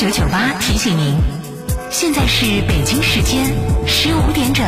九九八提醒您，现在是北京时间十五点整。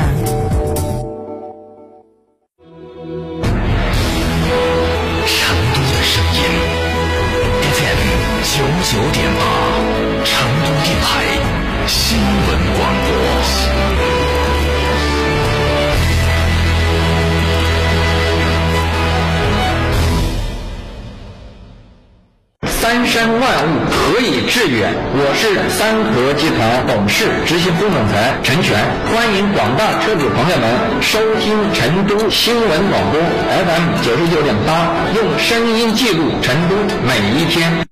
三山万物何以致远？我是三和集团董事、执行副总裁陈全，欢迎广大车主朋友们收听成都新闻广播 FM 九十九点八，用声音记录成都每一天。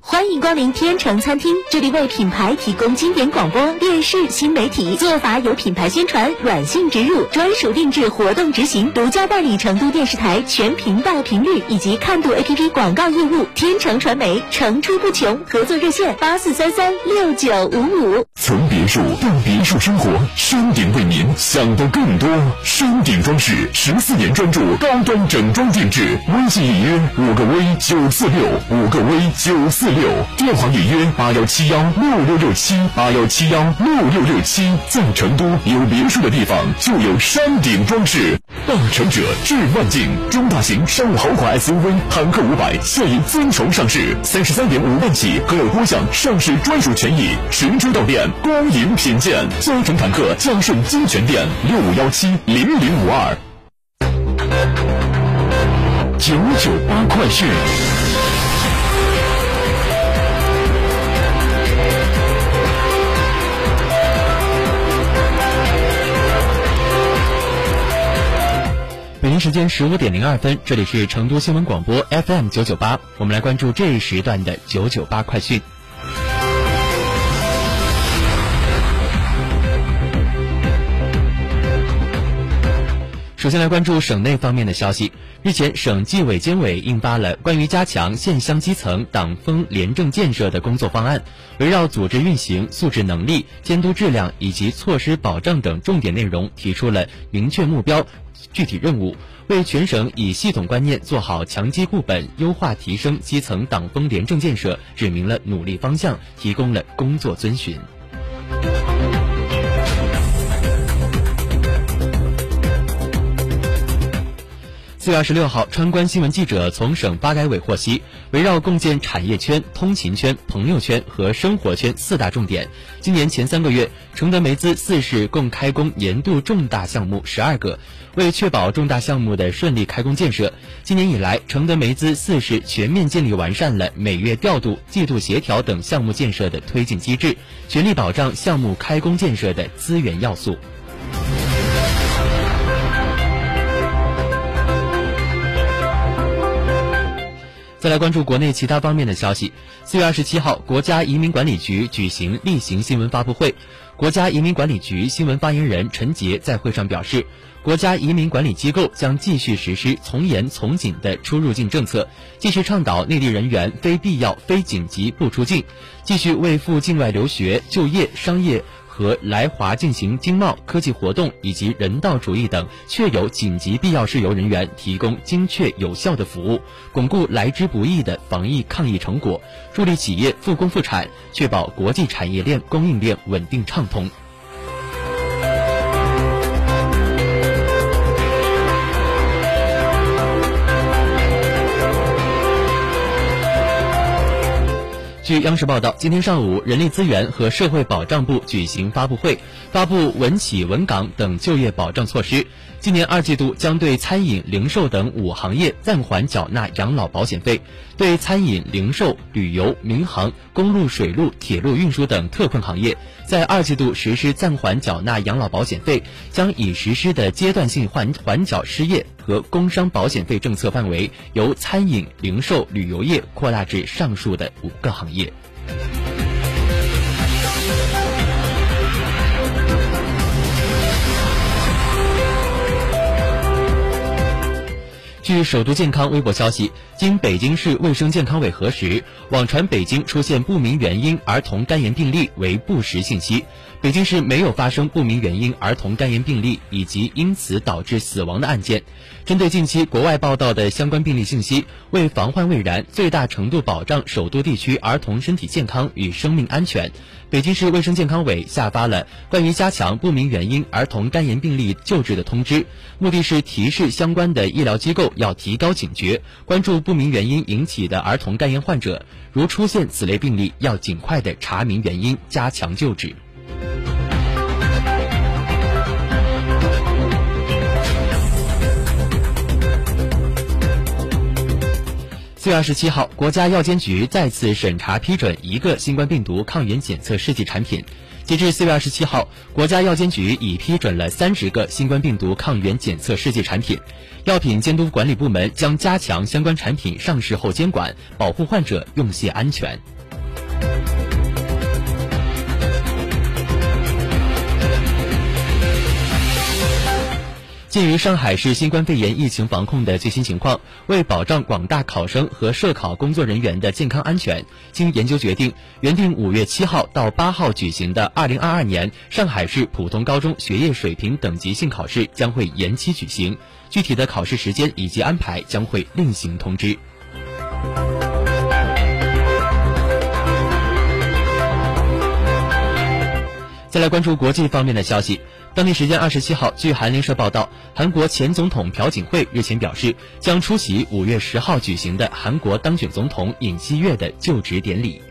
欢迎光临天成餐厅，这里为品牌提供经典广播电视新媒体做法有品牌宣传、软性植入、专属定制活动执行，独家办理成都电视台全频道频率以及看度 APP 广告业务。天成传媒层出不穷，合作热线八四三三六九五五。从别墅到别墅生活，山顶为您想的更多。山顶装饰十四年专注高端整装定制，微信预约五个 V 九四六五个 V 九四六，电话预约八幺七幺六六六七八幺七幺六六六七。在成都有别墅的地方就有山顶装饰。大成者致万境，中大型商务豪华 SUV 坦克五百现已尊崇上市，三十三点五万起，可有多项上市专属权益，实车到店，光影品鉴。嘉诚坦克江顺金泉店六五幺七零零五二。九九八快讯。北京时间十五点零二分，这里是成都新闻广播 FM 九九八，我们来关注这一时段的九九八快讯。首先来关注省内方面的消息。日前，省纪委监委印发了关于加强县乡基层党风廉政建设的工作方案，围绕组织运行、素质能力、监督质量以及措施保障等重点内容，提出了明确目标、具体任务，为全省以系统观念做好强基固本、优化提升基层党风廉政建设指明了努力方向，提供了工作遵循。四月二十六号，川关新闻记者从省发改委获悉，围绕共建产业圈、通勤圈、朋友圈和生活圈四大重点，今年前三个月，承德梅资四市共开工年度重大项目十二个。为确保重大项目的顺利开工建设，今年以来，承德梅资四市全面建立完善了每月调度、季度协调等项目建设的推进机制，全力保障项目开工建设的资源要素。再来关注国内其他方面的消息。四月二十七号，国家移民管理局举行例行新闻发布会。国家移民管理局新闻发言人陈杰在会上表示，国家移民管理机构将继续实施从严从紧的出入境政策，继续倡导内地人员非必要、非紧急不出境，继续为赴境外留学、就业、商业。和来华进行经贸、科技活动以及人道主义等确有紧急必要事由人员提供精确有效的服务，巩固来之不易的防疫抗疫成果，助力企业复工复产，确保国际产业链供应链稳定畅通。据央视报道，今天上午，人力资源和社会保障部举行发布会，发布稳企稳岗等就业保障措施。今年二季度将对餐饮、零售等五行业暂缓缴纳养老保险费，对餐饮、零售、旅游、民航、公路、水路、铁路运输等特困行业，在二季度实施暂缓缴纳养老保险费，将已实施的阶段性缓缓缴失业和工伤保险费政策范围由餐饮、零售、旅游业扩大至上述的五个行业。据首都健康微博消息，经北京市卫生健康委核实，网传北京出现不明原因儿童肝炎病例为不实信息。北京市没有发生不明原因儿童肝炎病例以及因此导致死亡的案件。针对近期国外报道的相关病例信息，为防患未然，最大程度保障首都地区儿童身体健康与生命安全，北京市卫生健康委下发了关于加强不明原因儿童肝炎病例救治的通知，目的是提示相关的医疗机构要提高警觉，关注不明原因引起的儿童肝炎患者，如出现此类病例，要尽快的查明原因，加强救治。四月二十七号，国家药监局再次审查批准一个新冠病毒抗原检测试剂产品。截至四月二十七号，国家药监局已批准了三十个新冠病毒抗原检测试剂产品。药品监督管理部门将加强相关产品上市后监管，保护患者用械安全。鉴于上海市新冠肺炎疫情防控的最新情况，为保障广大考生和涉考工作人员的健康安全，经研究决定，原定五月七号到八号举行的二零二二年上海市普通高中学业水平等级性考试将会延期举行，具体的考试时间以及安排将会另行通知。再来关注国际方面的消息。当地时间二十七号，据韩联社报道，韩国前总统朴槿惠日前表示，将出席五月十号举行的韩国当选总统尹锡悦的就职典礼。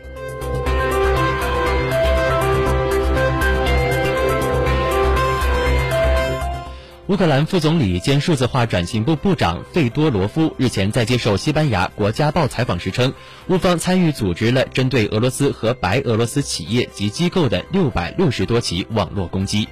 乌克兰副总理兼数字化转型部部长费多罗夫日前在接受西班牙《国家报》采访时称，乌方参与组织了针对俄罗斯和白俄罗斯企业及机构的六百六十多起网络攻击。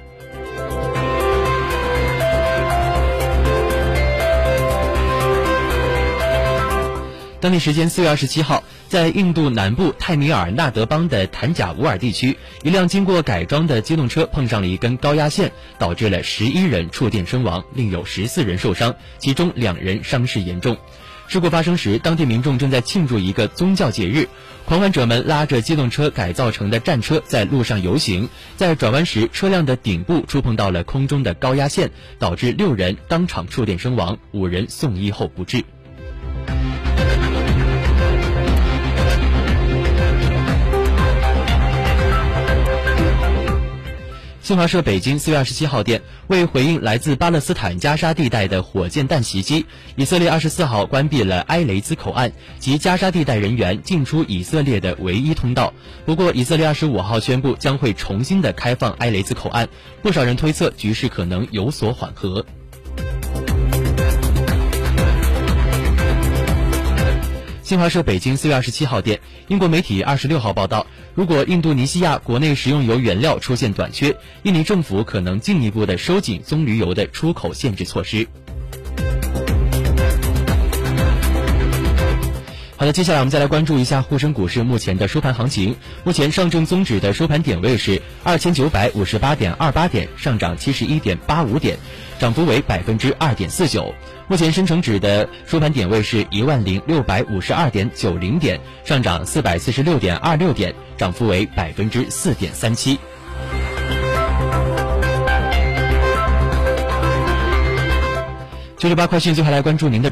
当地时间四月二十七号，在印度南部泰米尔纳德邦的坦贾乌尔地区，一辆经过改装的机动车碰上了一根高压线，导致了十一人触电身亡，另有十四人受伤，其中两人伤势严重。事故发生时，当地民众正在庆祝一个宗教节日，狂欢者们拉着机动车改造成的战车在路上游行，在转弯时，车辆的顶部触碰到了空中的高压线，导致六人当场触电身亡，五人送医后不治。新华社北京四月二十七号电，为回应来自巴勒斯坦加沙地带的火箭弹袭击，以色列二十四号关闭了埃雷兹口岸及加沙地带人员进出以色列的唯一通道。不过，以色列二十五号宣布将会重新的开放埃雷兹口岸，不少人推测局势可能有所缓和。新华社北京四月二十七号电，英国媒体二十六号报道，如果印度尼西亚国内食用油原料出现短缺，印尼政府可能进一步的收紧棕榈油的出口限制措施。好的，接下来我们再来关注一下沪深股市目前的收盘行情。目前上证综指的收盘点位是二千九百五十八点二八点，上涨七十一点八五点，涨幅为百分之二点四九。目前深成指的收盘点位是一万零六百五十二点九零点，上涨四百四十六点二六点，涨幅为百分之四点三七。九九八快讯，最后来关注您的。